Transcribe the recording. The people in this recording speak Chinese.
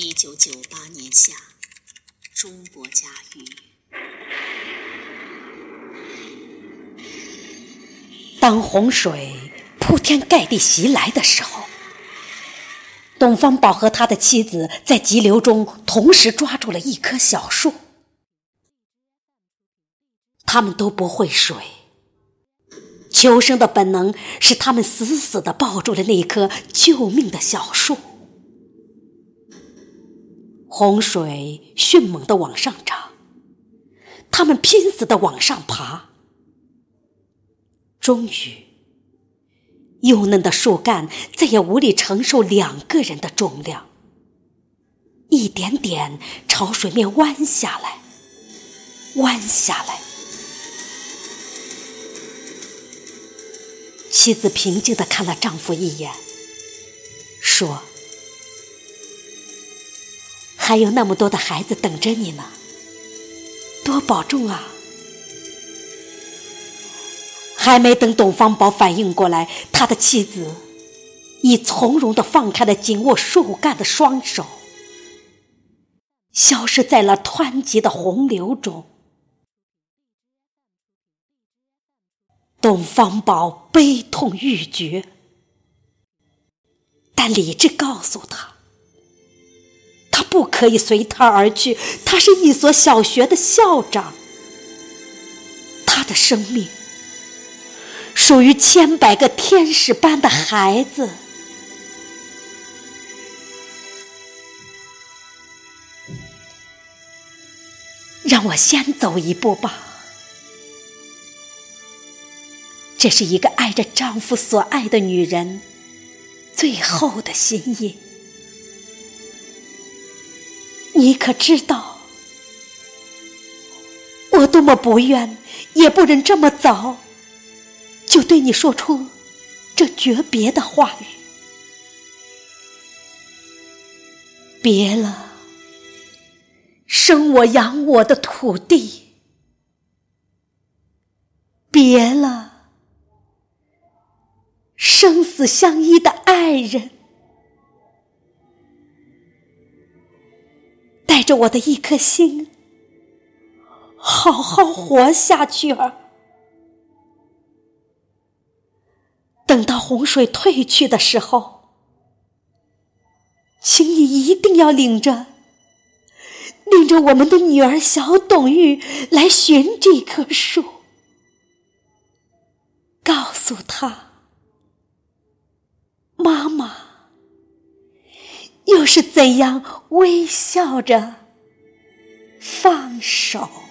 一九九八年夏，中国家喻。当洪水铺天盖地袭来的时候，董方宝和他的妻子在急流中同时抓住了一棵小树。他们都不会水，求生的本能使他们死死的抱住了那棵救命的小树。洪水迅猛的往上涨，他们拼死的往上爬。终于，幼嫩的树干再也无力承受两个人的重量，一点点朝水面弯下来，弯下来。妻子平静的看了丈夫一眼，说。还有那么多的孩子等着你呢，多保重啊！还没等董方宝反应过来，他的妻子已从容的放开了紧握树干的双手，消失在了湍急的洪流中。董方宝悲痛欲绝，但理智告诉他。不可以随他而去。他是一所小学的校长，他的生命属于千百个天使般的孩子。让我先走一步吧。这是一个爱着丈夫所爱的女人最后的心意。你可知道，我多么不愿，也不忍这么早就对你说出这诀别的话语。别了，生我养我的土地；别了，生死相依的爱人。着我的一颗心，好好活下去儿。等到洪水退去的时候，请你一定要领着，领着我们的女儿小董玉来寻这棵树，告诉她，是怎样微笑着放手？